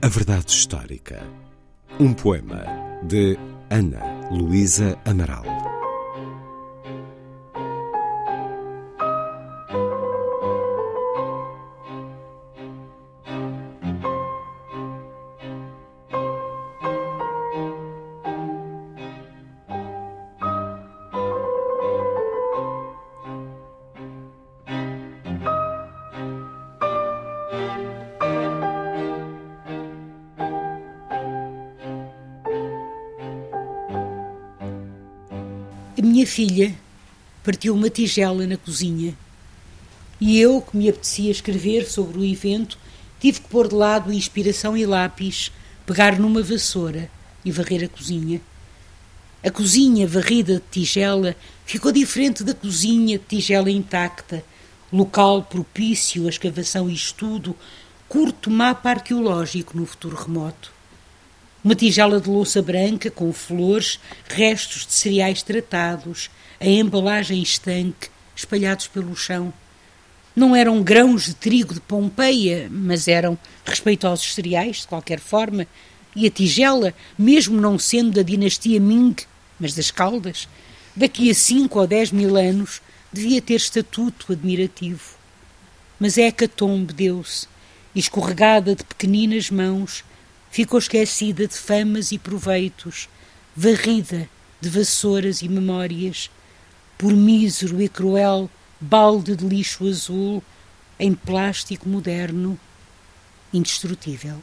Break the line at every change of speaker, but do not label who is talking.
A Verdade Histórica. Um poema de Ana Luísa Amaral.
A minha filha partiu uma tigela na cozinha e eu, que me apetecia escrever sobre o evento, tive que pôr de lado inspiração e lápis, pegar numa vassoura e varrer a cozinha. A cozinha varrida de tigela ficou diferente da cozinha de tigela intacta, local propício à escavação e estudo, curto mapa arqueológico no futuro remoto. Uma tigela de louça branca com flores, restos de cereais tratados, a embalagem estanque, espalhados pelo chão. Não eram grãos de trigo de Pompeia, mas eram respeitosos cereais, de qualquer forma, e a tigela, mesmo não sendo da dinastia Ming, mas das Caldas, daqui a cinco ou dez mil anos, devia ter estatuto admirativo. Mas a hecatombe deu-se, escorregada de pequeninas mãos, ficou esquecida de famas e proveitos, varrida de vassouras e memórias, por mísero e cruel balde de lixo azul em plástico moderno, indestrutível.